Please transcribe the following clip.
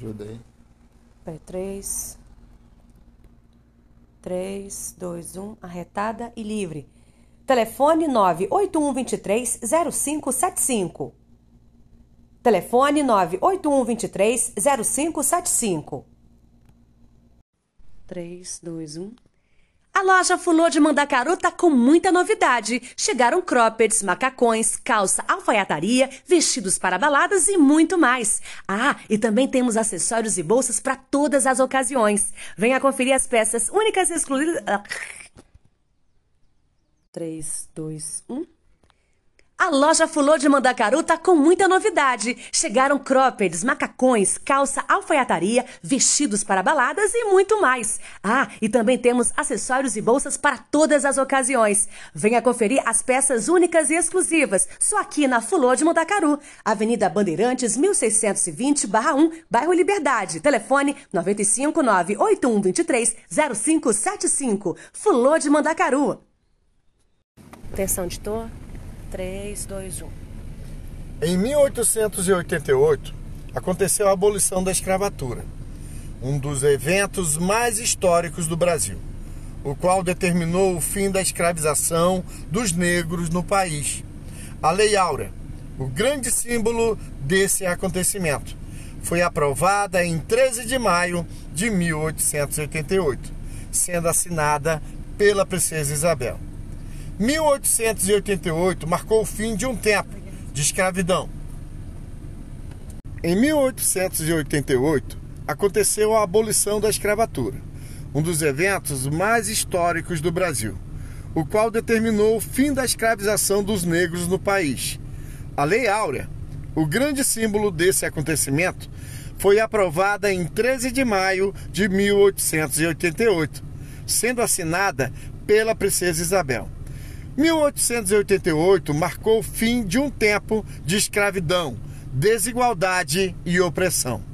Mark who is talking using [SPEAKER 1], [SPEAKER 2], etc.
[SPEAKER 1] Ajuda aí.
[SPEAKER 2] Peraí, 3, 3, 2, 1, arretada e livre. Telefone 98123 0575. Telefone 98123 0575. 3, 2, 1. A loja Fulô de Mandacaru tá com muita novidade. Chegaram croppeds, macacões, calça, alfaiataria, vestidos para baladas e muito mais. Ah, e também temos acessórios e bolsas para todas as ocasiões. Venha conferir as peças únicas e exclusivas. 3, 2, 1. A loja Fulô de Mandacaru tá com muita novidade. Chegaram croppeds, macacões, calça, alfaiataria, vestidos para baladas e muito mais. Ah, e também temos acessórios e bolsas para todas as ocasiões. Venha conferir as peças únicas e exclusivas, só aqui na Fulô de Mandacaru, Avenida Bandeirantes, 1620-1, bairro Liberdade. Telefone 959-8123-0575. Fulô de Mandacaru. Atenção, editor. 3, 2, 1.
[SPEAKER 3] Em 1888, aconteceu a abolição da escravatura, um dos eventos mais históricos do Brasil, o qual determinou o fim da escravização dos negros no país. A Lei Áurea, o grande símbolo desse acontecimento, foi aprovada em 13 de maio de 1888, sendo assinada pela Princesa Isabel. 1888 marcou o fim de um tempo de escravidão. Em 1888 aconteceu a abolição da escravatura, um dos eventos mais históricos do Brasil, o qual determinou o fim da escravização dos negros no país. A Lei Áurea, o grande símbolo desse acontecimento, foi aprovada em 13 de maio de 1888, sendo assinada pela Princesa Isabel. 1888 marcou o fim de um tempo de escravidão, desigualdade e opressão.